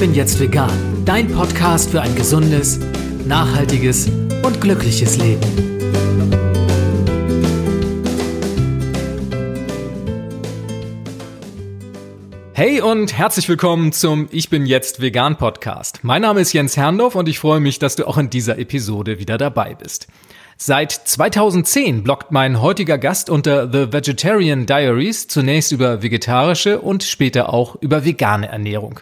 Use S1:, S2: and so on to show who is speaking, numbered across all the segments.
S1: bin jetzt vegan. Dein Podcast für ein gesundes, nachhaltiges und glückliches Leben. Hey und herzlich willkommen zum Ich bin jetzt vegan Podcast. Mein Name ist Jens Herndorf und ich freue mich, dass du auch in dieser Episode wieder dabei bist. Seit 2010 bloggt mein heutiger Gast unter The Vegetarian Diaries zunächst über vegetarische und später auch über vegane Ernährung.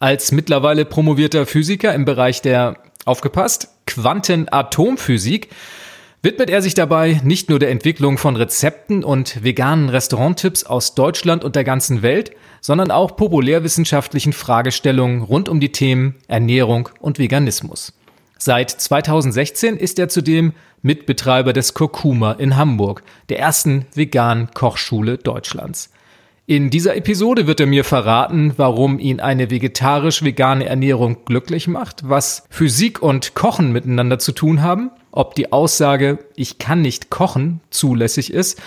S1: Als mittlerweile promovierter Physiker im Bereich der, aufgepasst, Quantenatomphysik, widmet er sich dabei nicht nur der Entwicklung von Rezepten und veganen Restauranttipps aus Deutschland und der ganzen Welt, sondern auch populärwissenschaftlichen Fragestellungen rund um die Themen Ernährung und Veganismus. Seit 2016 ist er zudem Mitbetreiber des Kurkuma in Hamburg, der ersten veganen Kochschule Deutschlands. In dieser Episode wird er mir verraten, warum ihn eine vegetarisch-vegane Ernährung glücklich macht, was Physik und Kochen miteinander zu tun haben, ob die Aussage ich kann nicht kochen zulässig ist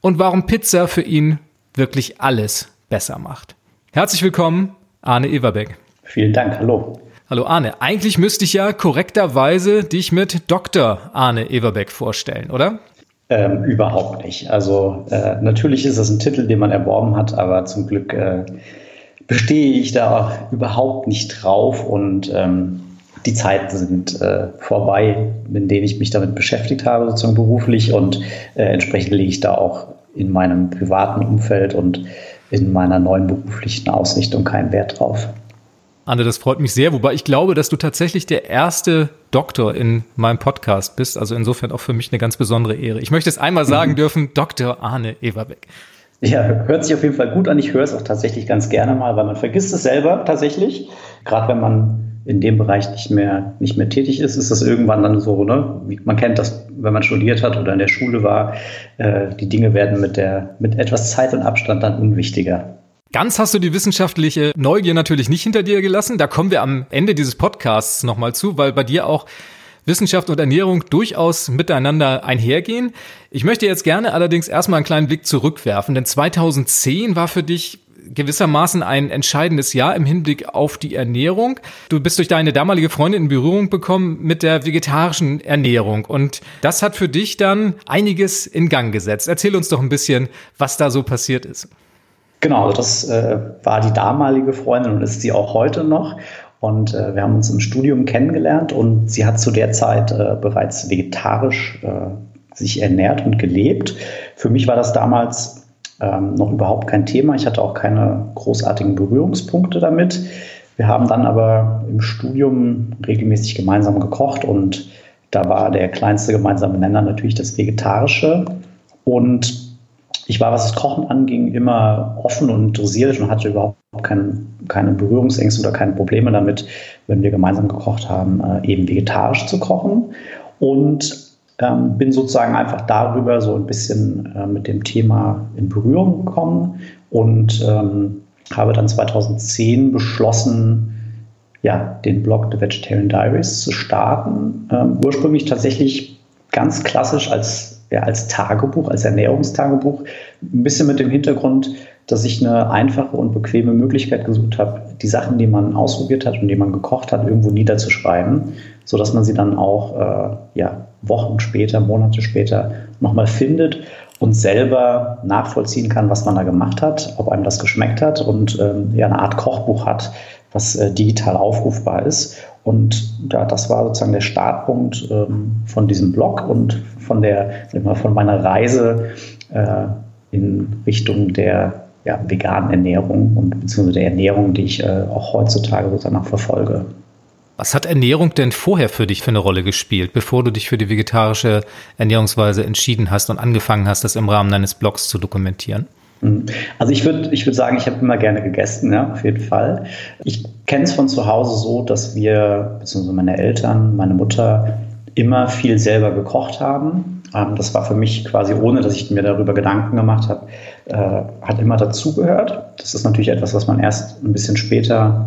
S1: und warum Pizza für ihn wirklich alles besser macht. Herzlich willkommen, Arne Everbeck.
S2: Vielen Dank, hallo.
S1: Hallo Arne, eigentlich müsste ich ja korrekterweise dich mit Dr. Arne Everbeck vorstellen, oder?
S2: Ähm, überhaupt nicht. Also äh, natürlich ist das ein Titel, den man erworben hat, aber zum Glück äh, bestehe ich da überhaupt nicht drauf und ähm, die Zeiten sind äh, vorbei, in denen ich mich damit beschäftigt habe, sozusagen beruflich und äh, entsprechend lege ich da auch in meinem privaten Umfeld und in meiner neuen beruflichen Ausrichtung keinen Wert drauf.
S1: Anne, das freut mich sehr, wobei ich glaube, dass du tatsächlich der erste Doktor in meinem Podcast bist. Also insofern auch für mich eine ganz besondere Ehre. Ich möchte es einmal sagen mhm. dürfen, Dr. Arne Everbeck.
S2: Ja, hört sich auf jeden Fall gut an. Ich höre es auch tatsächlich ganz gerne mal, weil man vergisst es selber tatsächlich. Gerade wenn man in dem Bereich nicht mehr, nicht mehr tätig ist, ist das irgendwann dann so, ne? Man kennt das, wenn man studiert hat oder in der Schule war, äh, die Dinge werden mit der, mit etwas Zeit und Abstand dann unwichtiger.
S1: Ganz hast du die wissenschaftliche Neugier natürlich nicht hinter dir gelassen. Da kommen wir am Ende dieses Podcasts nochmal zu, weil bei dir auch Wissenschaft und Ernährung durchaus miteinander einhergehen. Ich möchte jetzt gerne allerdings erstmal einen kleinen Blick zurückwerfen, denn 2010 war für dich gewissermaßen ein entscheidendes Jahr im Hinblick auf die Ernährung. Du bist durch deine damalige Freundin in Berührung bekommen mit der vegetarischen Ernährung und das hat für dich dann einiges in Gang gesetzt. Erzähl uns doch ein bisschen, was da so passiert ist.
S2: Genau, das äh, war die damalige Freundin und ist sie auch heute noch. Und äh, wir haben uns im Studium kennengelernt und sie hat zu der Zeit äh, bereits vegetarisch äh, sich ernährt und gelebt. Für mich war das damals ähm, noch überhaupt kein Thema. Ich hatte auch keine großartigen Berührungspunkte damit. Wir haben dann aber im Studium regelmäßig gemeinsam gekocht und da war der kleinste gemeinsame Nenner natürlich das Vegetarische. Und ich war, was das Kochen anging, immer offen und interessiert und hatte überhaupt kein, keine Berührungsängste oder keine Probleme damit, wenn wir gemeinsam gekocht haben, äh, eben vegetarisch zu kochen. Und ähm, bin sozusagen einfach darüber so ein bisschen äh, mit dem Thema in Berührung gekommen und ähm, habe dann 2010 beschlossen, ja, den Blog The Vegetarian Diaries zu starten. Ähm, ursprünglich tatsächlich ganz klassisch als ja, als Tagebuch, als Ernährungstagebuch, ein bisschen mit dem Hintergrund, dass ich eine einfache und bequeme Möglichkeit gesucht habe, die Sachen, die man ausprobiert hat und die man gekocht hat, irgendwo niederzuschreiben, sodass man sie dann auch äh, ja, Wochen später, Monate später nochmal findet und selber nachvollziehen kann, was man da gemacht hat, ob einem das geschmeckt hat und ähm, ja, eine Art Kochbuch hat, was äh, digital aufrufbar ist. Und ja, das war sozusagen der Startpunkt ähm, von diesem Blog und von der, von meiner Reise äh, in Richtung der ja, veganen Ernährung und beziehungsweise der Ernährung, die ich äh, auch heutzutage sozusagen verfolge.
S1: Was hat Ernährung denn vorher für dich für eine Rolle gespielt, bevor du dich für die vegetarische Ernährungsweise entschieden hast und angefangen hast, das im Rahmen deines Blogs zu dokumentieren?
S2: Mhm. Also ich würde ich würd sagen, ich habe immer gerne gegessen, ja, auf jeden Fall. Ich kenne es von zu Hause so, dass wir, beziehungsweise meine Eltern, meine Mutter, immer viel selber gekocht haben. Ähm, das war für mich quasi, ohne dass ich mir darüber Gedanken gemacht habe, äh, hat immer dazugehört. Das ist natürlich etwas, was man erst ein bisschen später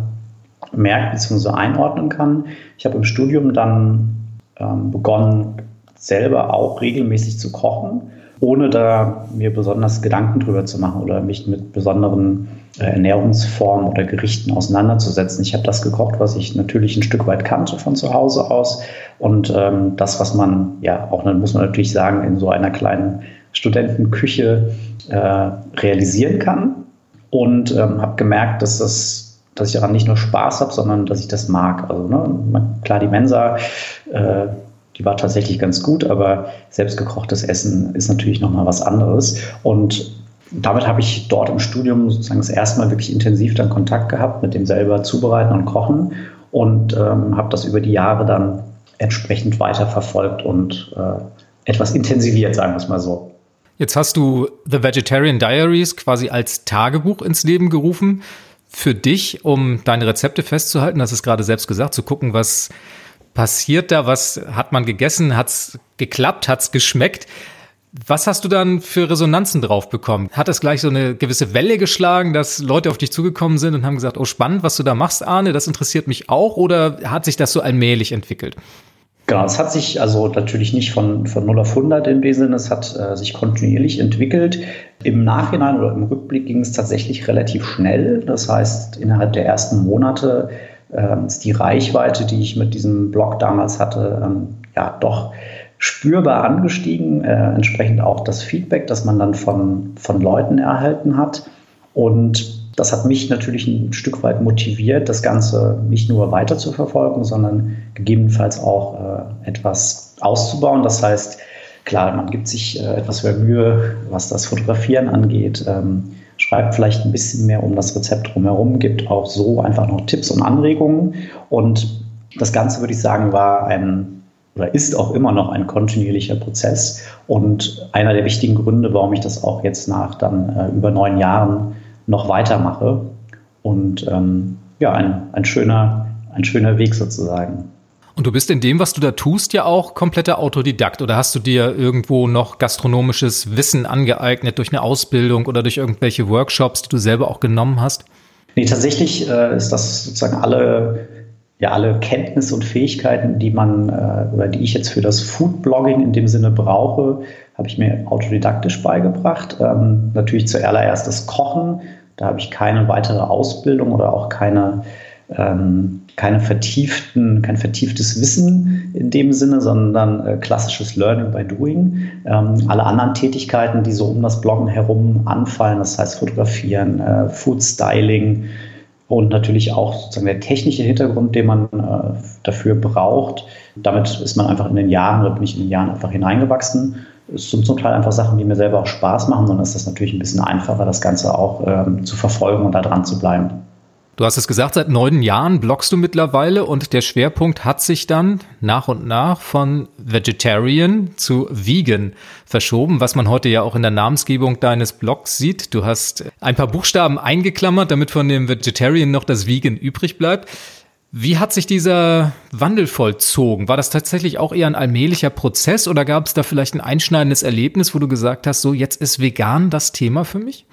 S2: merkt bzw. einordnen kann. Ich habe im Studium dann ähm, begonnen, selber auch regelmäßig zu kochen ohne da mir besonders Gedanken drüber zu machen oder mich mit besonderen äh, Ernährungsformen oder Gerichten auseinanderzusetzen. Ich habe das gekocht, was ich natürlich ein Stück weit kannte von zu Hause aus und ähm, das, was man ja auch, dann muss man natürlich sagen, in so einer kleinen Studentenküche äh, realisieren kann und ähm, habe gemerkt, dass das dass ich daran nicht nur Spaß habe, sondern dass ich das mag. Also ne, klar, die Mensa, äh, die war tatsächlich ganz gut, aber selbstgekochtes Essen ist natürlich nochmal was anderes. Und damit habe ich dort im Studium sozusagen das erste Mal wirklich intensiv dann Kontakt gehabt mit dem selber Zubereiten und Kochen und ähm, habe das über die Jahre dann entsprechend weiterverfolgt und äh, etwas intensiviert, sagen wir es mal so.
S1: Jetzt hast du The Vegetarian Diaries quasi als Tagebuch ins Leben gerufen für dich, um deine Rezepte festzuhalten. Das ist gerade selbst gesagt, zu gucken, was passiert da, was hat man gegessen, hat es geklappt, hat es geschmeckt. Was hast du dann für Resonanzen drauf bekommen? Hat es gleich so eine gewisse Welle geschlagen, dass Leute auf dich zugekommen sind und haben gesagt, oh spannend, was du da machst, Arne, das interessiert mich auch oder hat sich das so allmählich entwickelt?
S2: Genau, es hat sich also natürlich nicht von, von 0 auf 100 in dem es hat äh, sich kontinuierlich entwickelt. Im Nachhinein oder im Rückblick ging es tatsächlich relativ schnell. Das heißt, innerhalb der ersten Monate ist die Reichweite, die ich mit diesem Blog damals hatte, ähm, ja doch spürbar angestiegen, äh, entsprechend auch das Feedback, das man dann von, von Leuten erhalten hat. Und das hat mich natürlich ein Stück weit motiviert, das Ganze nicht nur weiter zu verfolgen, sondern gegebenenfalls auch äh, etwas auszubauen. Das heißt, klar, man gibt sich äh, etwas mehr Mühe, was das Fotografieren angeht, ähm, schreibt vielleicht ein bisschen mehr um das Rezept drumherum, gibt auch so einfach noch Tipps und Anregungen. Und das Ganze, würde ich sagen, war ein oder ist auch immer noch ein kontinuierlicher Prozess und einer der wichtigen Gründe, warum ich das auch jetzt nach dann äh, über neun Jahren noch weitermache. Und ähm, ja, ein, ein, schöner, ein schöner Weg sozusagen.
S1: Und du bist in dem, was du da tust, ja auch kompletter Autodidakt. Oder hast du dir irgendwo noch gastronomisches Wissen angeeignet durch eine Ausbildung oder durch irgendwelche Workshops, die du selber auch genommen hast?
S2: Nee, tatsächlich äh, ist das sozusagen alle, ja, alle Kenntnisse und Fähigkeiten, die man äh, oder die ich jetzt für das Foodblogging in dem Sinne brauche, habe ich mir autodidaktisch beigebracht. Ähm, natürlich zuallererst das Kochen. Da habe ich keine weitere Ausbildung oder auch keine ähm, keine vertieften, kein vertieftes Wissen in dem Sinne, sondern äh, klassisches Learning by Doing. Ähm, alle anderen Tätigkeiten, die so um das Bloggen herum anfallen, das heißt Fotografieren, äh, Food Styling und natürlich auch sozusagen der technische Hintergrund, den man äh, dafür braucht. Damit ist man einfach in den Jahren oder bin ich in den Jahren einfach hineingewachsen. Es sind zum Teil einfach Sachen, die mir selber auch Spaß machen, sondern es ist natürlich ein bisschen einfacher, das Ganze auch ähm, zu verfolgen und da dran zu bleiben.
S1: Du hast es gesagt, seit neun Jahren bloggst du mittlerweile und der Schwerpunkt hat sich dann nach und nach von Vegetarian zu Vegan verschoben, was man heute ja auch in der Namensgebung deines Blogs sieht. Du hast ein paar Buchstaben eingeklammert, damit von dem Vegetarian noch das Vegan übrig bleibt. Wie hat sich dieser Wandel vollzogen? War das tatsächlich auch eher ein allmählicher Prozess oder gab es da vielleicht ein einschneidendes Erlebnis, wo du gesagt hast, so jetzt ist vegan das Thema für mich?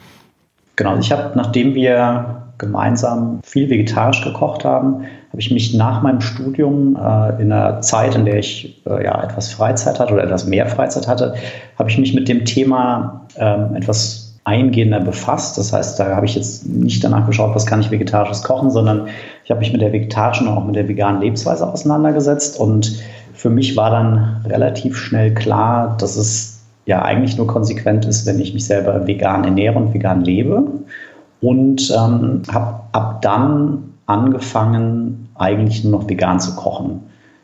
S2: Genau, ich habe, nachdem wir gemeinsam viel vegetarisch gekocht haben, habe ich mich nach meinem Studium äh, in einer Zeit, in der ich äh, ja etwas Freizeit hatte oder etwas mehr Freizeit hatte, habe ich mich mit dem Thema ähm, etwas eingehender befasst. Das heißt, da habe ich jetzt nicht danach geschaut, was kann ich vegetarisches kochen, sondern ich habe mich mit der vegetarischen und auch mit der veganen Lebensweise auseinandergesetzt und für mich war dann relativ schnell klar, dass es ja eigentlich nur konsequent ist, wenn ich mich selber vegan ernähre und vegan lebe. Und ähm, habe ab dann angefangen, eigentlich nur noch vegan zu kochen.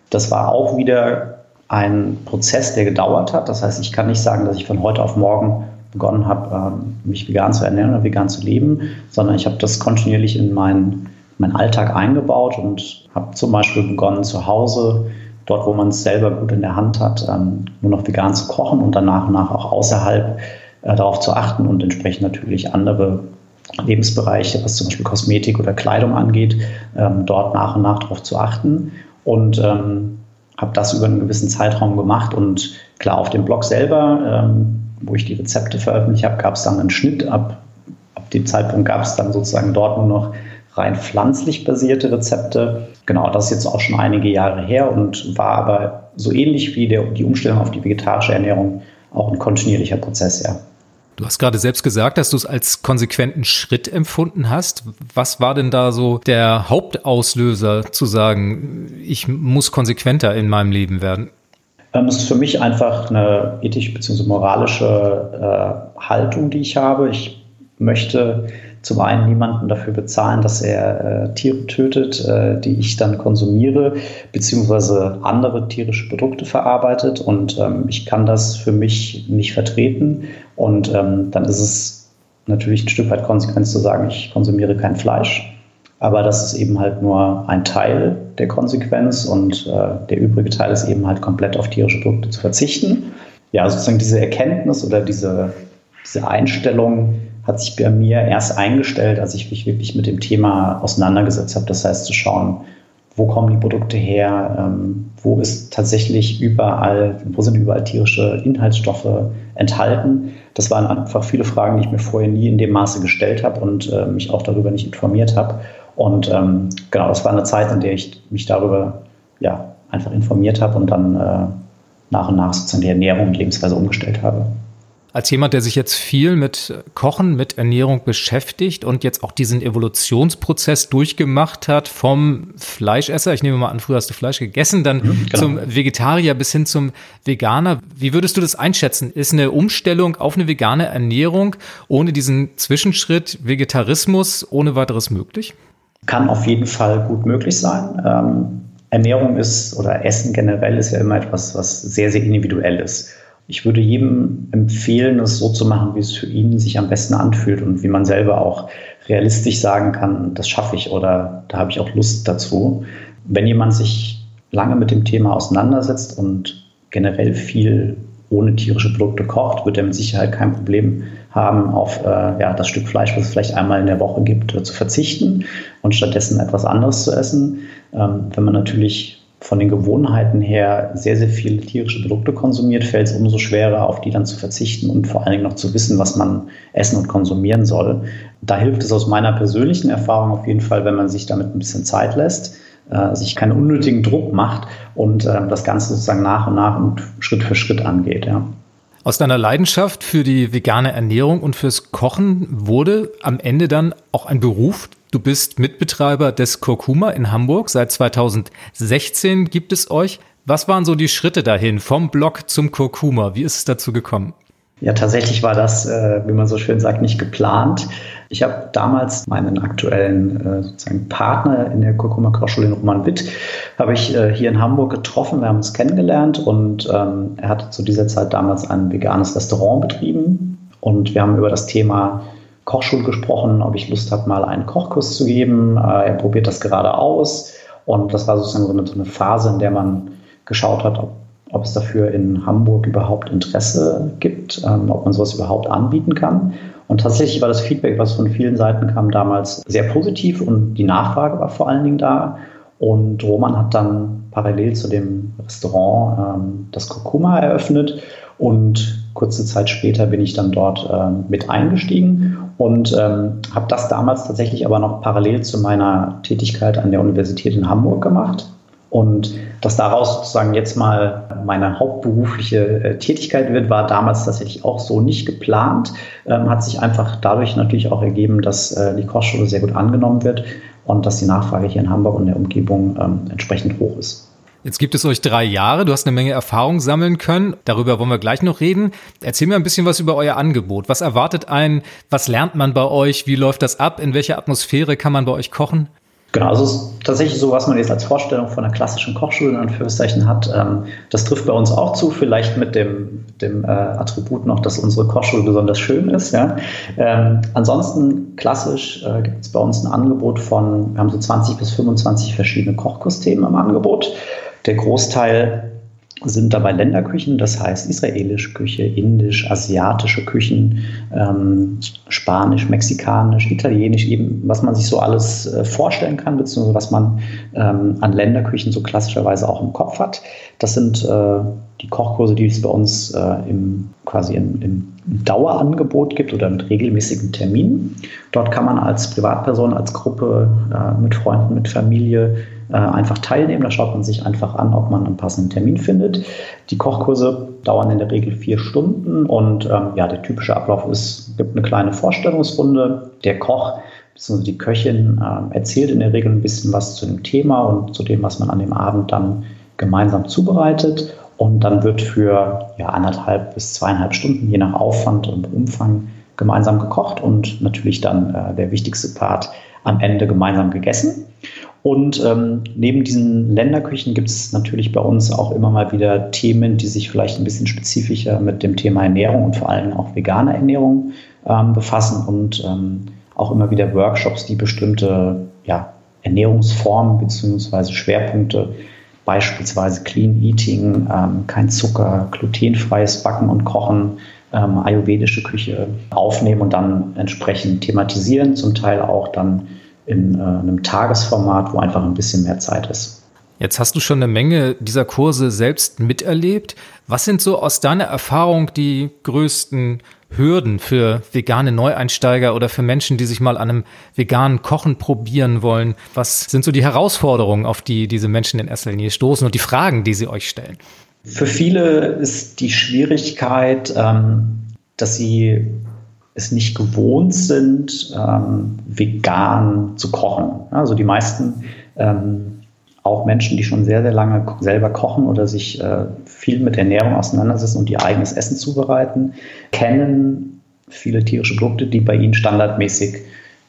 S2: Das war auch wieder ein Prozess, der gedauert hat. Das heißt, ich kann nicht sagen, dass ich von heute auf morgen begonnen habe, ähm, mich vegan zu ernähren oder vegan zu leben, sondern ich habe das kontinuierlich in meinen, meinen Alltag eingebaut und habe zum Beispiel begonnen, zu Hause dort, wo man es selber gut in der Hand hat, ähm, nur noch vegan zu kochen und dann nach und nach auch außerhalb äh, darauf zu achten und entsprechend natürlich andere Lebensbereiche, was zum Beispiel Kosmetik oder Kleidung angeht, ähm, dort nach und nach darauf zu achten. Und ähm, habe das über einen gewissen Zeitraum gemacht. Und klar, auf dem Blog selber, ähm, wo ich die Rezepte veröffentlicht habe, gab es dann einen Schnitt. Ab, ab dem Zeitpunkt gab es dann sozusagen dort nur noch rein pflanzlich basierte Rezepte. Genau, das ist jetzt auch schon einige Jahre her und war aber so ähnlich wie der, die Umstellung auf die vegetarische Ernährung auch ein kontinuierlicher Prozess, ja.
S1: Du hast gerade selbst gesagt, dass du es als konsequenten Schritt empfunden hast. Was war denn da so der Hauptauslöser zu sagen, ich muss konsequenter in meinem Leben werden?
S2: Ähm, es ist für mich einfach eine ethisch bzw. moralische äh, Haltung, die ich habe. Ich möchte zum einen niemanden dafür bezahlen, dass er äh, Tiere tötet, äh, die ich dann konsumiere, beziehungsweise andere tierische Produkte verarbeitet. Und ähm, ich kann das für mich nicht vertreten. Und ähm, dann ist es natürlich ein Stück weit konsequent zu sagen, ich konsumiere kein Fleisch. Aber das ist eben halt nur ein Teil der Konsequenz und äh, der übrige Teil ist eben halt komplett auf tierische Produkte zu verzichten. Ja, sozusagen diese Erkenntnis oder diese, diese Einstellung, hat sich bei mir erst eingestellt, als ich mich wirklich mit dem Thema auseinandergesetzt habe. Das heißt, zu schauen, wo kommen die Produkte her, ähm, wo ist tatsächlich überall, wo sind überall tierische Inhaltsstoffe enthalten. Das waren einfach viele Fragen, die ich mir vorher nie in dem Maße gestellt habe und äh, mich auch darüber nicht informiert habe. Und ähm, genau, das war eine Zeit, in der ich mich darüber ja, einfach informiert habe und dann äh, nach und nach sozusagen die Ernährung und Lebensweise umgestellt habe.
S1: Als jemand, der sich jetzt viel mit Kochen, mit Ernährung beschäftigt und jetzt auch diesen Evolutionsprozess durchgemacht hat vom Fleischesser, ich nehme mal an, früher hast du Fleisch gegessen, dann mhm, genau. zum Vegetarier bis hin zum Veganer. Wie würdest du das einschätzen? Ist eine Umstellung auf eine vegane Ernährung ohne diesen Zwischenschritt Vegetarismus ohne weiteres möglich?
S2: Kann auf jeden Fall gut möglich sein. Ähm, Ernährung ist oder Essen generell ist ja immer etwas, was sehr, sehr individuell ist. Ich würde jedem empfehlen, es so zu machen, wie es für ihn sich am besten anfühlt und wie man selber auch realistisch sagen kann, das schaffe ich oder da habe ich auch Lust dazu. Wenn jemand sich lange mit dem Thema auseinandersetzt und generell viel ohne tierische Produkte kocht, wird er mit Sicherheit kein Problem haben, auf äh, ja, das Stück Fleisch, was es vielleicht einmal in der Woche gibt, äh, zu verzichten und stattdessen etwas anderes zu essen. Ähm, wenn man natürlich von den Gewohnheiten her sehr, sehr viele tierische Produkte konsumiert, fällt es umso schwerer, auf die dann zu verzichten und vor allen Dingen noch zu wissen, was man essen und konsumieren soll. Da hilft es aus meiner persönlichen Erfahrung auf jeden Fall, wenn man sich damit ein bisschen Zeit lässt, äh, sich keinen unnötigen Druck macht und äh, das Ganze sozusagen nach und nach und Schritt für Schritt angeht. Ja.
S1: Aus deiner Leidenschaft für die vegane Ernährung und fürs Kochen wurde am Ende dann auch ein Beruf, Du bist Mitbetreiber des Kurkuma in Hamburg. Seit 2016 gibt es euch. Was waren so die Schritte dahin vom Blog zum Kurkuma? Wie ist es dazu gekommen?
S2: Ja, tatsächlich war das, äh, wie man so schön sagt, nicht geplant. Ich habe damals meinen aktuellen äh, sozusagen Partner in der Kurkuma Kochschule Roman Witt, habe ich äh, hier in Hamburg getroffen. Wir haben uns kennengelernt und ähm, er hatte zu dieser Zeit damals ein veganes Restaurant betrieben und wir haben über das Thema Kochschule gesprochen, ob ich Lust habe, mal einen Kochkurs zu geben. Er probiert das gerade aus. Und das war sozusagen so eine, so eine Phase, in der man geschaut hat, ob, ob, es dafür in Hamburg überhaupt Interesse gibt, ähm, ob man sowas überhaupt anbieten kann. Und tatsächlich war das Feedback, was von vielen Seiten kam, damals sehr positiv und die Nachfrage war vor allen Dingen da. Und Roman hat dann parallel zu dem Restaurant ähm, das Kurkuma eröffnet und kurze Zeit später bin ich dann dort ähm, mit eingestiegen und ähm, habe das damals tatsächlich aber noch parallel zu meiner Tätigkeit an der Universität in Hamburg gemacht. Und dass daraus sozusagen jetzt mal meine hauptberufliche äh, Tätigkeit wird, war damals tatsächlich auch so nicht geplant. Ähm, hat sich einfach dadurch natürlich auch ergeben, dass äh, die Kochschule sehr gut angenommen wird und dass die Nachfrage hier in Hamburg und der Umgebung ähm, entsprechend hoch ist.
S1: Jetzt gibt es euch drei Jahre, du hast eine Menge Erfahrung sammeln können, darüber wollen wir gleich noch reden. Erzähl mir ein bisschen was über euer Angebot. Was erwartet einen? Was lernt man bei euch? Wie läuft das ab? In welcher Atmosphäre kann man bei euch kochen?
S2: Genau, also es ist tatsächlich so, was man jetzt als Vorstellung von einer klassischen Kochschule in Anführungszeichen hat. Ähm, das trifft bei uns auch zu, vielleicht mit dem, dem äh, Attribut noch, dass unsere Kochschule besonders schön ist. Ja. Ähm, ansonsten klassisch äh, gibt es bei uns ein Angebot von, wir haben so 20 bis 25 verschiedene Kochkursthemen im Angebot. Der Großteil sind dabei Länderküchen, das heißt israelische Küche, indisch, asiatische Küchen, ähm, spanisch, mexikanisch, italienisch, eben was man sich so alles äh, vorstellen kann, beziehungsweise was man ähm, an Länderküchen so klassischerweise auch im Kopf hat. Das sind äh, die Kochkurse, die es bei uns äh, im, quasi im, im Dauerangebot gibt oder mit regelmäßigen Terminen. Dort kann man als Privatperson, als Gruppe, äh, mit Freunden, mit Familie einfach teilnehmen. Da schaut man sich einfach an, ob man einen passenden Termin findet. Die Kochkurse dauern in der Regel vier Stunden und ähm, ja, der typische Ablauf ist, gibt eine kleine Vorstellungsrunde. Der Koch bzw. die Köchin äh, erzählt in der Regel ein bisschen was zu dem Thema und zu dem, was man an dem Abend dann gemeinsam zubereitet. Und dann wird für ja, anderthalb bis zweieinhalb Stunden, je nach Aufwand und Umfang, gemeinsam gekocht und natürlich dann äh, der wichtigste Part am Ende gemeinsam gegessen. Und ähm, neben diesen Länderküchen gibt es natürlich bei uns auch immer mal wieder Themen, die sich vielleicht ein bisschen spezifischer mit dem Thema Ernährung und vor allem auch veganer Ernährung ähm, befassen und ähm, auch immer wieder Workshops, die bestimmte ja, Ernährungsformen bzw. Schwerpunkte beispielsweise Clean Eating, ähm, kein Zucker, glutenfreies Backen und Kochen, ähm, ayurvedische Küche aufnehmen und dann entsprechend thematisieren, zum Teil auch dann in äh, einem Tagesformat, wo einfach ein bisschen mehr Zeit ist.
S1: Jetzt hast du schon eine Menge dieser Kurse selbst miterlebt. Was sind so aus deiner Erfahrung die größten Hürden für vegane Neueinsteiger oder für Menschen, die sich mal an einem veganen Kochen probieren wollen? Was sind so die Herausforderungen, auf die diese Menschen in erster Linie stoßen und die Fragen, die sie euch stellen?
S2: Für viele ist die Schwierigkeit, ähm, dass sie es nicht gewohnt sind, ähm, vegan zu kochen. Also die meisten ähm, auch Menschen, die schon sehr, sehr lange selber kochen oder sich äh, viel mit Ernährung auseinandersetzen und ihr eigenes Essen zubereiten, kennen viele tierische Produkte, die bei ihnen standardmäßig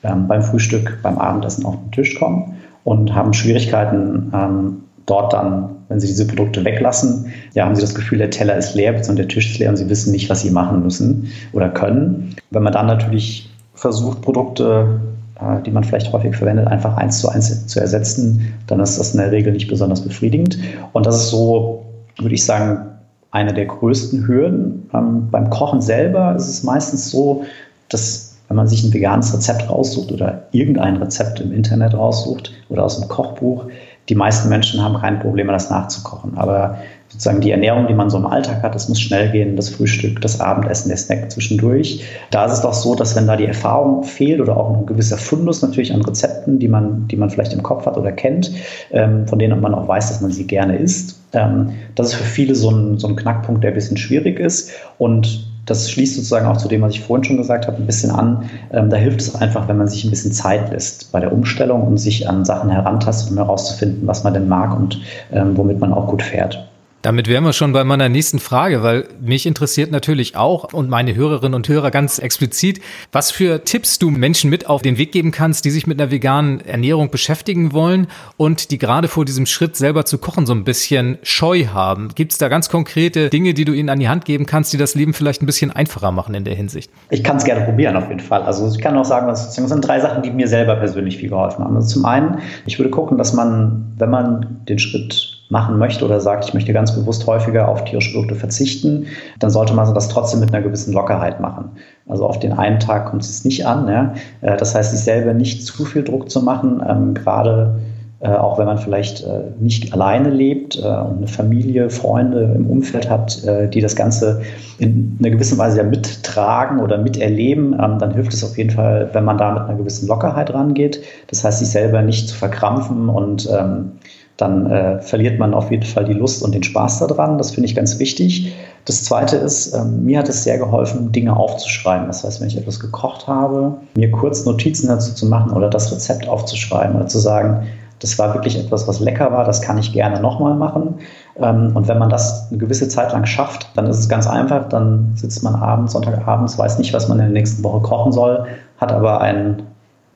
S2: ähm, beim Frühstück, beim Abendessen auf den Tisch kommen und haben Schwierigkeiten, ähm, dort dann, wenn sie diese Produkte weglassen, ja, haben sie das Gefühl, der Teller ist leer, und der Tisch ist leer und sie wissen nicht, was sie machen müssen oder können. Wenn man dann natürlich versucht, Produkte äh, die man vielleicht häufig verwendet, einfach eins zu eins zu ersetzen, dann ist das in der Regel nicht besonders befriedigend. Und das ist so, würde ich sagen, eine der größten Hürden. Ähm, beim Kochen selber ist es meistens so, dass wenn man sich ein veganes Rezept raussucht oder irgendein Rezept im Internet raussucht oder aus einem Kochbuch, die meisten Menschen haben kein Problem, das nachzukochen. Aber sozusagen die Ernährung, die man so im Alltag hat, das muss schnell gehen, das Frühstück, das Abendessen, der Snack zwischendurch. Da ist es doch so, dass wenn da die Erfahrung fehlt oder auch ein gewisser Fundus natürlich an Rezepten, die man, die man vielleicht im Kopf hat oder kennt, ähm, von denen man auch weiß, dass man sie gerne isst, ähm, das ist für viele so ein, so ein Knackpunkt, der ein bisschen schwierig ist und das schließt sozusagen auch zu dem, was ich vorhin schon gesagt habe, ein bisschen an. Ähm, da hilft es einfach, wenn man sich ein bisschen Zeit lässt bei der Umstellung und sich an Sachen herantastet, um herauszufinden, was man denn mag und ähm, womit man auch gut fährt.
S1: Damit wären wir schon bei meiner nächsten Frage, weil mich interessiert natürlich auch und meine Hörerinnen und Hörer ganz explizit, was für Tipps du Menschen mit auf den Weg geben kannst, die sich mit einer veganen Ernährung beschäftigen wollen und die gerade vor diesem Schritt selber zu kochen so ein bisschen Scheu haben. Gibt es da ganz konkrete Dinge, die du ihnen an die Hand geben kannst, die das Leben vielleicht ein bisschen einfacher machen in der Hinsicht?
S2: Ich kann es gerne probieren auf jeden Fall. Also ich kann auch sagen, das sind drei Sachen, die mir selber persönlich viel geholfen haben. Also zum einen, ich würde gucken, dass man, wenn man den Schritt machen möchte oder sagt, ich möchte ganz bewusst häufiger auf tierische Produkte verzichten, dann sollte man das trotzdem mit einer gewissen Lockerheit machen. Also auf den einen Tag kommt es nicht an. Ja? Äh, das heißt, sich selber nicht zu viel Druck zu machen, ähm, gerade äh, auch wenn man vielleicht äh, nicht alleine lebt äh, und eine Familie, Freunde im Umfeld hat, äh, die das Ganze in einer gewissen Weise ja mittragen oder miterleben, ähm, dann hilft es auf jeden Fall, wenn man da mit einer gewissen Lockerheit rangeht. Das heißt, sich selber nicht zu verkrampfen und ähm, dann äh, verliert man auf jeden Fall die Lust und den Spaß daran. Das finde ich ganz wichtig. Das Zweite ist, ähm, mir hat es sehr geholfen, Dinge aufzuschreiben. Das heißt, wenn ich etwas gekocht habe, mir kurz Notizen dazu zu machen oder das Rezept aufzuschreiben oder zu sagen, das war wirklich etwas, was lecker war, das kann ich gerne nochmal machen. Ähm, und wenn man das eine gewisse Zeit lang schafft, dann ist es ganz einfach. Dann sitzt man abends, Sonntagabends, weiß nicht, was man in der nächsten Woche kochen soll, hat aber einen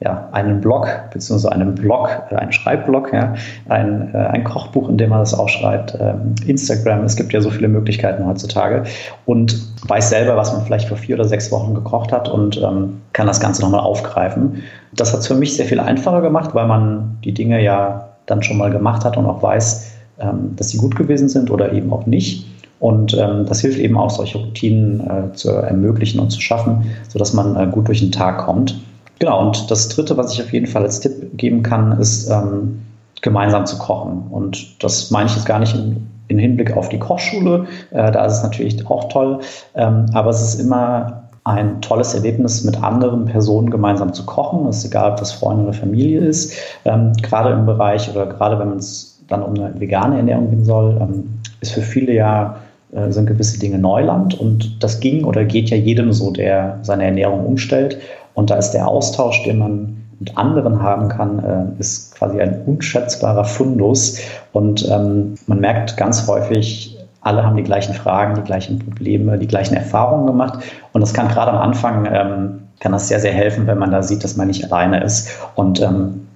S2: ja, einen Blog, beziehungsweise einen Blog, äh, einen Schreibblog, ja, ein, äh, ein Kochbuch, in dem man das aufschreibt, ähm, Instagram, es gibt ja so viele Möglichkeiten heutzutage und weiß selber, was man vielleicht vor vier oder sechs Wochen gekocht hat und ähm, kann das Ganze nochmal aufgreifen. Das hat es für mich sehr viel einfacher gemacht, weil man die Dinge ja dann schon mal gemacht hat und auch weiß, ähm, dass sie gut gewesen sind oder eben auch nicht. Und ähm, das hilft eben auch, solche Routinen äh, zu ermöglichen und zu schaffen, sodass man äh, gut durch den Tag kommt. Genau, und das Dritte, was ich auf jeden Fall als Tipp geben kann, ist ähm, gemeinsam zu kochen. Und das meine ich jetzt gar nicht im, im Hinblick auf die Kochschule, äh, da ist es natürlich auch toll, ähm, aber es ist immer ein tolles Erlebnis, mit anderen Personen gemeinsam zu kochen. Es ist egal, ob das Freunde oder Familie ist. Ähm, gerade im Bereich oder gerade wenn es dann um eine vegane Ernährung gehen soll, ähm, ist für viele ja äh, sind gewisse Dinge Neuland und das ging oder geht ja jedem so, der seine Ernährung umstellt. Und da ist der Austausch, den man mit anderen haben kann, äh, ist quasi ein unschätzbarer Fundus. Und ähm, man merkt ganz häufig, alle haben die gleichen Fragen, die gleichen Probleme, die gleichen Erfahrungen gemacht. Und das kann gerade am Anfang, ähm, kann das sehr, sehr helfen, wenn man da sieht, dass man nicht alleine ist. Und ähm,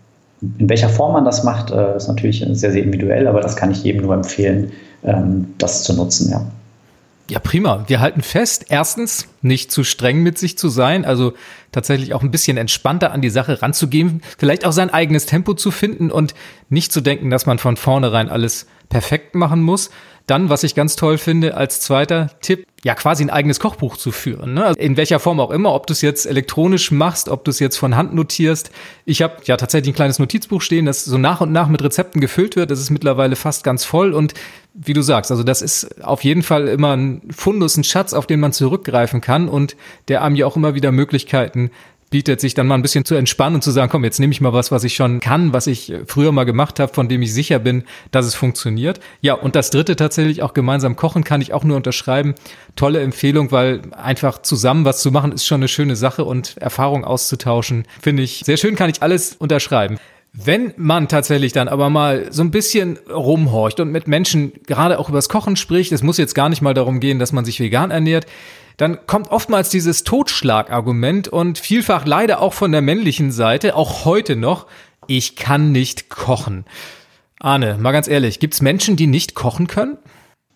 S2: in welcher Form man das macht, äh, ist natürlich sehr, sehr individuell, aber das kann ich jedem nur empfehlen, ähm, das zu nutzen, ja.
S1: Ja, prima. Wir halten fest, erstens, nicht zu streng mit sich zu sein, also tatsächlich auch ein bisschen entspannter an die Sache ranzugehen, vielleicht auch sein eigenes Tempo zu finden und nicht zu denken, dass man von vornherein alles perfekt machen muss. Dann, was ich ganz toll finde, als zweiter Tipp, ja quasi ein eigenes Kochbuch zu führen. Ne? Also in welcher Form auch immer, ob du es jetzt elektronisch machst, ob du es jetzt von Hand notierst. Ich habe ja tatsächlich ein kleines Notizbuch stehen, das so nach und nach mit Rezepten gefüllt wird. Das ist mittlerweile fast ganz voll und wie du sagst, also das ist auf jeden Fall immer ein Fundus, ein Schatz, auf den man zurückgreifen kann und der einem ja auch immer wieder Möglichkeiten bietet, sich dann mal ein bisschen zu entspannen und zu sagen, komm, jetzt nehme ich mal was, was ich schon kann, was ich früher mal gemacht habe, von dem ich sicher bin, dass es funktioniert. Ja, und das dritte tatsächlich auch gemeinsam kochen kann ich auch nur unterschreiben. Tolle Empfehlung, weil einfach zusammen was zu machen ist schon eine schöne Sache und Erfahrung auszutauschen, finde ich sehr schön, kann ich alles unterschreiben. Wenn man tatsächlich dann aber mal so ein bisschen rumhorcht und mit Menschen gerade auch übers Kochen spricht, es muss jetzt gar nicht mal darum gehen, dass man sich vegan ernährt, dann kommt oftmals dieses Totschlagargument und vielfach leider auch von der männlichen Seite, auch heute noch, ich kann nicht kochen. Arne, mal ganz ehrlich, gibt es Menschen, die nicht kochen können?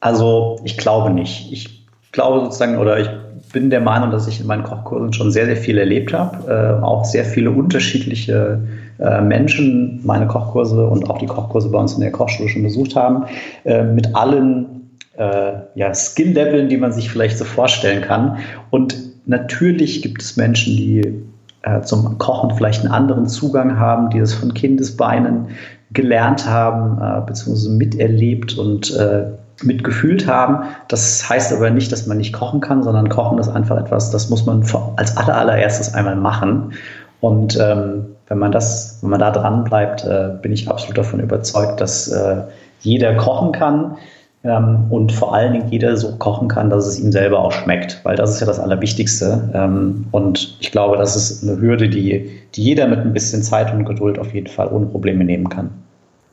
S2: Also ich glaube nicht. Ich glaube sozusagen, oder ich bin der Meinung, dass ich in meinen Kochkursen schon sehr, sehr viel erlebt habe. Äh, auch sehr viele unterschiedliche äh, Menschen meine Kochkurse und auch die Kochkurse bei uns in der Kochschule schon besucht haben. Äh, mit allen äh, ja, Skill-Leveln, die man sich vielleicht so vorstellen kann. Und natürlich gibt es Menschen, die äh, zum Kochen vielleicht einen anderen Zugang haben, die das von Kindesbeinen gelernt haben, äh, beziehungsweise miterlebt und äh, mitgefühlt haben. Das heißt aber nicht, dass man nicht kochen kann, sondern Kochen ist einfach etwas, das muss man als allererstes einmal machen. Und ähm, wenn man das, wenn man da dran bleibt, äh, bin ich absolut davon überzeugt, dass äh, jeder kochen kann. Ähm, und vor allen Dingen jeder so kochen kann, dass es ihm selber auch schmeckt, weil das ist ja das Allerwichtigste. Ähm, und ich glaube, das ist eine Hürde, die, die jeder mit ein bisschen Zeit und Geduld auf jeden Fall ohne Probleme nehmen kann.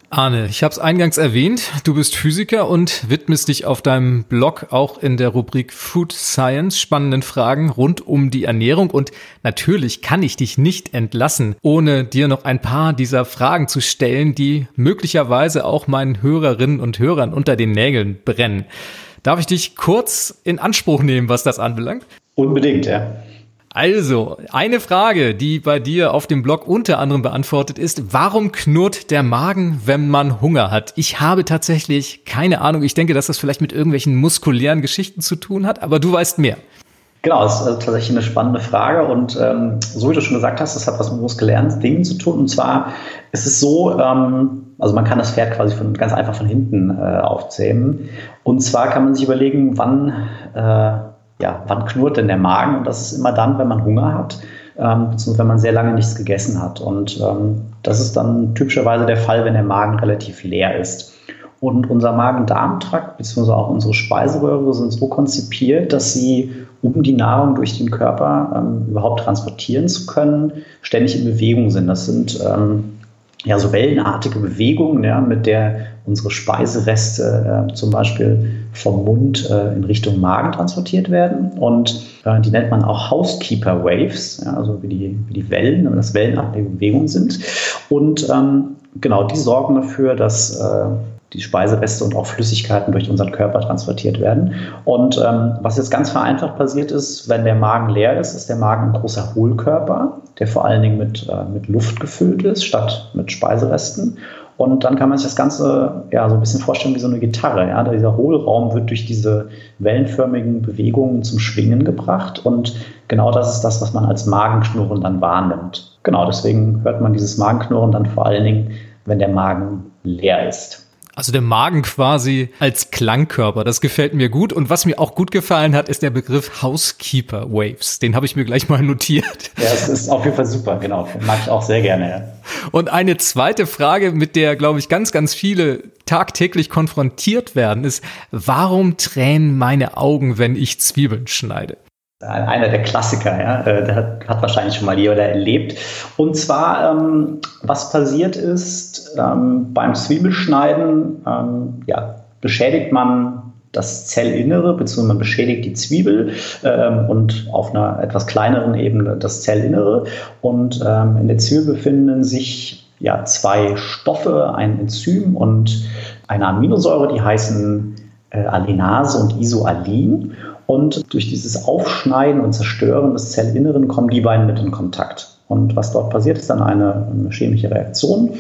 S1: Arne, ich habe es eingangs erwähnt, du bist Physiker und widmest dich auf deinem Blog auch in der Rubrik Food Science spannenden Fragen rund um die Ernährung. Und natürlich kann ich dich nicht entlassen, ohne dir noch ein paar dieser Fragen zu stellen, die möglicherweise auch meinen Hörerinnen und Hörern unter den Nägeln brennen. Darf ich dich kurz in Anspruch nehmen, was das anbelangt?
S2: Unbedingt, ja.
S1: Also, eine Frage, die bei dir auf dem Blog unter anderem beantwortet ist, warum knurrt der Magen, wenn man Hunger hat? Ich habe tatsächlich keine Ahnung. Ich denke, dass das vielleicht mit irgendwelchen muskulären Geschichten zu tun hat, aber du weißt mehr.
S2: Genau, das ist also tatsächlich eine spannende Frage und ähm, so wie du schon gesagt hast, das hat was mit muskulären Dingen zu tun. Und zwar ist es so, ähm, also man kann das Pferd quasi von, ganz einfach von hinten äh, aufzähmen. Und zwar kann man sich überlegen, wann äh, ja, wann knurrt denn der Magen? Und das ist immer dann, wenn man Hunger hat, ähm, beziehungsweise wenn man sehr lange nichts gegessen hat. Und ähm, das ist dann typischerweise der Fall, wenn der Magen relativ leer ist. Und unser Magen-Darm-Trakt beziehungsweise auch unsere Speiseröhre sind so konzipiert, dass sie, um die Nahrung durch den Körper ähm, überhaupt transportieren zu können, ständig in Bewegung sind. Das sind ähm, ja, so wellenartige Bewegungen, ja, mit der unsere Speisereste äh, zum Beispiel vom Mund äh, in Richtung Magen transportiert werden. Und äh, die nennt man auch Housekeeper Waves, ja, also wie die, wie die Wellen, wenn das wellenartige Bewegungen sind. Und ähm, genau, die sorgen dafür, dass äh, die Speisereste und auch Flüssigkeiten durch unseren Körper transportiert werden. Und ähm, was jetzt ganz vereinfacht passiert ist, wenn der Magen leer ist, ist der Magen ein großer Hohlkörper, der vor allen Dingen mit, äh, mit Luft gefüllt ist, statt mit Speiseresten. Und dann kann man sich das Ganze ja so ein bisschen vorstellen wie so eine Gitarre. Ja? Dieser Hohlraum wird durch diese wellenförmigen Bewegungen zum Schwingen gebracht. Und genau das ist das, was man als Magenknurren dann wahrnimmt. Genau, deswegen hört man dieses Magenknurren dann vor allen Dingen, wenn der Magen leer ist.
S1: Also der Magen quasi als Klangkörper, das gefällt mir gut. Und was mir auch gut gefallen hat, ist der Begriff Housekeeper Waves. Den habe ich mir gleich mal notiert.
S2: Ja, das ist auf jeden Fall super, genau. Mag ich auch sehr gerne. Ja.
S1: Und eine zweite Frage, mit der, glaube ich, ganz, ganz viele tagtäglich konfrontiert werden, ist, warum tränen meine Augen, wenn ich Zwiebeln schneide?
S2: Einer der Klassiker, ja, äh, der hat, hat wahrscheinlich schon mal jeder erlebt. Und zwar, ähm, was passiert ist, ähm, beim Zwiebelschneiden, ähm, ja, beschädigt man das Zellinnere, beziehungsweise man beschädigt die Zwiebel ähm, und auf einer etwas kleineren Ebene das Zellinnere. Und ähm, in der Zwiebel befinden sich ja zwei Stoffe, ein Enzym und eine Aminosäure, die heißen äh, Alinase und Isoalin. Und durch dieses Aufschneiden und Zerstören des Zellinneren kommen die beiden mit in Kontakt. Und was dort passiert, ist dann eine, eine chemische Reaktion.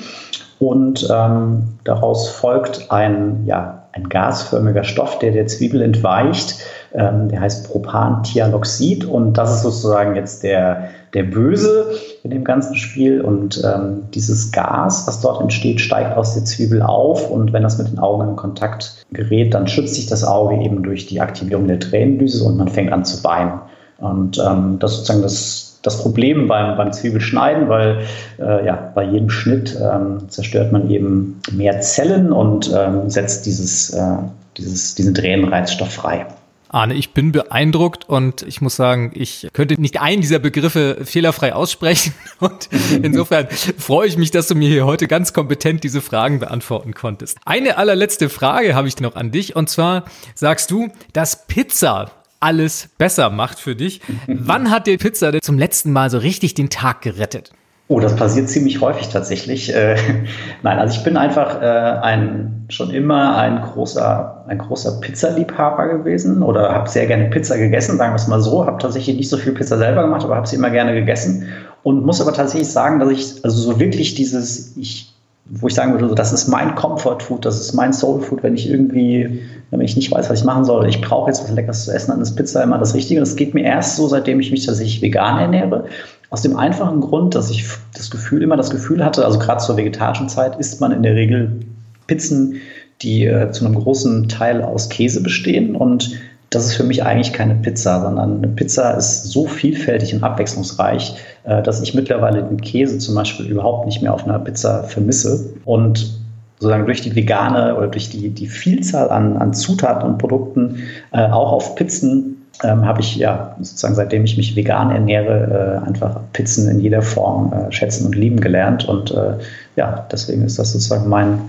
S2: Und ähm, daraus folgt ein, ja, ein gasförmiger Stoff, der der Zwiebel entweicht. Ähm, der heißt Propantialoxid. Und das ist sozusagen jetzt der, der Böse in dem ganzen Spiel. Und ähm, dieses Gas, was dort entsteht, steigt aus der Zwiebel auf. Und wenn das mit den Augen in Kontakt gerät, dann schützt sich das Auge eben durch die Aktivierung der Tränendüse und man fängt an zu weinen. Und ähm, das ist sozusagen das, das Problem beim, beim Zwiebelschneiden, weil äh, ja, bei jedem Schnitt ähm, zerstört man eben mehr Zellen und ähm, setzt dieses, äh, dieses, diesen Tränenreizstoff frei.
S1: Arne, ich bin beeindruckt und ich muss sagen, ich könnte nicht einen dieser Begriffe fehlerfrei aussprechen. Und insofern freue ich mich, dass du mir hier heute ganz kompetent diese Fragen beantworten konntest. Eine allerletzte Frage habe ich noch an dich und zwar sagst du, dass Pizza alles besser macht für dich. Wann hat dir Pizza denn zum letzten Mal so richtig den Tag gerettet?
S2: Oh, das passiert ziemlich häufig tatsächlich. Äh, nein, also ich bin einfach äh, ein schon immer ein großer, ein großer Pizzaliebhaber gewesen oder habe sehr gerne Pizza gegessen, sagen wir es mal so. Habe tatsächlich nicht so viel Pizza selber gemacht, aber habe sie immer gerne gegessen und muss aber tatsächlich sagen, dass ich also so wirklich dieses, ich, wo ich sagen würde, so, das ist mein Comfort Food, das ist mein Soul Food, wenn ich irgendwie, wenn ich nicht weiß, was ich machen soll, ich brauche jetzt was Leckeres zu essen, dann ist Pizza immer das Richtige. Das geht mir erst so, seitdem ich mich tatsächlich vegan ernähre. Aus dem einfachen Grund, dass ich das Gefühl, immer das Gefühl hatte, also gerade zur vegetarischen Zeit isst man in der Regel Pizzen, die äh, zu einem großen Teil aus Käse bestehen. Und das ist für mich eigentlich keine Pizza, sondern eine Pizza ist so vielfältig und abwechslungsreich, äh, dass ich mittlerweile den Käse zum Beispiel überhaupt nicht mehr auf einer Pizza vermisse. Und sozusagen durch die vegane oder durch die, die Vielzahl an, an Zutaten und Produkten äh, auch auf Pizzen ähm, habe ich ja sozusagen seitdem ich mich vegan ernähre, äh, einfach Pizzen in jeder Form äh, schätzen und lieben gelernt. Und äh, ja, deswegen ist das sozusagen mein,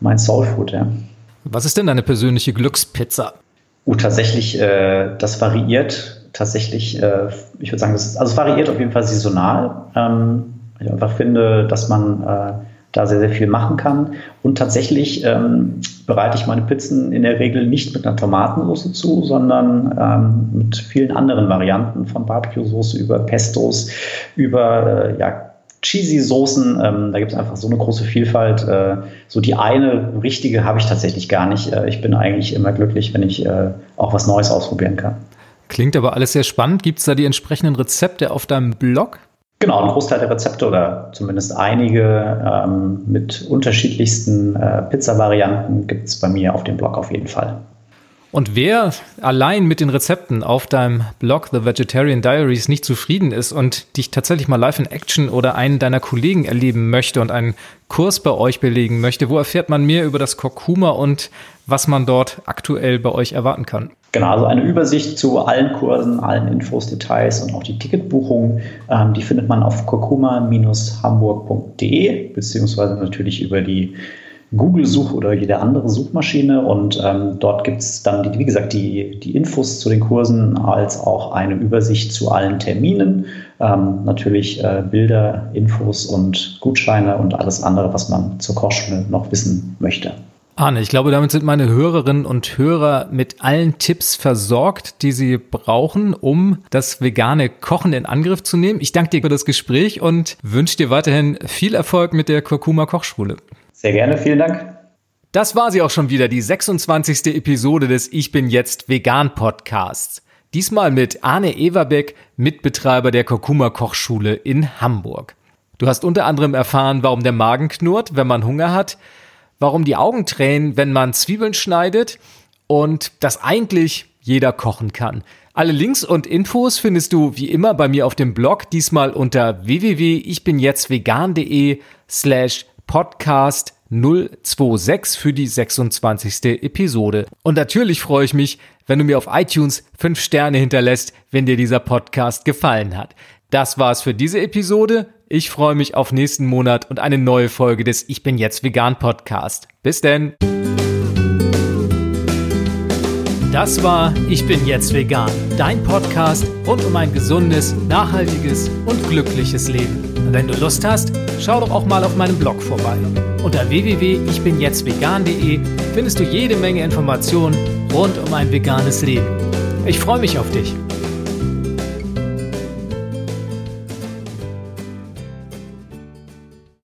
S2: mein Soul Food. Ja.
S1: Was ist denn deine persönliche Glückspizza?
S2: Uh, tatsächlich, äh, das variiert tatsächlich, äh, ich würde sagen, das ist, also es variiert auf jeden Fall saisonal. Ähm, ich einfach finde, dass man äh, da sehr, sehr viel machen kann. Und tatsächlich ähm, bereite ich meine Pizzen in der Regel nicht mit einer Tomatensauce zu, sondern ähm, mit vielen anderen Varianten von Barbecue-Soße über Pestos, über äh, ja, cheesy Soßen. Ähm, da gibt es einfach so eine große Vielfalt. Äh, so die eine richtige habe ich tatsächlich gar nicht. Äh, ich bin eigentlich immer glücklich, wenn ich äh, auch was Neues ausprobieren kann.
S1: Klingt aber alles sehr spannend. Gibt es da die entsprechenden Rezepte auf deinem Blog?
S2: Genau, ein Großteil der Rezepte oder zumindest einige ähm, mit unterschiedlichsten äh, Pizza-Varianten gibt es bei mir auf dem Blog auf jeden Fall.
S1: Und wer allein mit den Rezepten auf deinem Blog The Vegetarian Diaries nicht zufrieden ist und dich tatsächlich mal live in Action oder einen deiner Kollegen erleben möchte und einen Kurs bei euch belegen möchte, wo erfährt man mehr über das Kurkuma und was man dort aktuell bei euch erwarten kann?
S2: Genau, also eine Übersicht zu allen Kursen, allen Infos, Details und auch die Ticketbuchung, ähm, die findet man auf kurkuma-hamburg.de, beziehungsweise natürlich über die Google-Suche oder jede andere Suchmaschine. Und ähm, dort gibt es dann, die, wie gesagt, die, die Infos zu den Kursen als auch eine Übersicht zu allen Terminen. Ähm, natürlich äh, Bilder, Infos und Gutscheine und alles andere, was man zur Kochschule noch wissen möchte.
S1: Arne, ich glaube, damit sind meine Hörerinnen und Hörer mit allen Tipps versorgt, die sie brauchen, um das vegane Kochen in Angriff zu nehmen. Ich danke dir für das Gespräch und wünsche dir weiterhin viel Erfolg mit der Kurkuma Kochschule.
S2: Sehr gerne, vielen Dank.
S1: Das war sie auch schon wieder, die 26. Episode des Ich bin jetzt vegan Podcasts. Diesmal mit Arne Everbeck, Mitbetreiber der Kurkuma Kochschule in Hamburg. Du hast unter anderem erfahren, warum der Magen knurrt, wenn man Hunger hat, warum die Augen tränen, wenn man Zwiebeln schneidet und dass eigentlich jeder kochen kann. Alle Links und Infos findest du wie immer bei mir auf dem Blog, diesmal unter www.ichbinjetztvegan.de slash podcast 026 für die 26. Episode. Und natürlich freue ich mich, wenn du mir auf iTunes 5 Sterne hinterlässt, wenn dir dieser Podcast gefallen hat. Das war's für diese Episode. Ich freue mich auf nächsten Monat und eine neue Folge des Ich bin jetzt vegan Podcast. Bis denn. Das war Ich bin jetzt vegan, dein Podcast rund um ein gesundes, nachhaltiges und glückliches Leben. Wenn du Lust hast, schau doch auch mal auf meinem Blog vorbei. Unter www.ichbinjetztvegan.de findest du jede Menge Informationen rund um ein veganes Leben. Ich freue mich auf dich.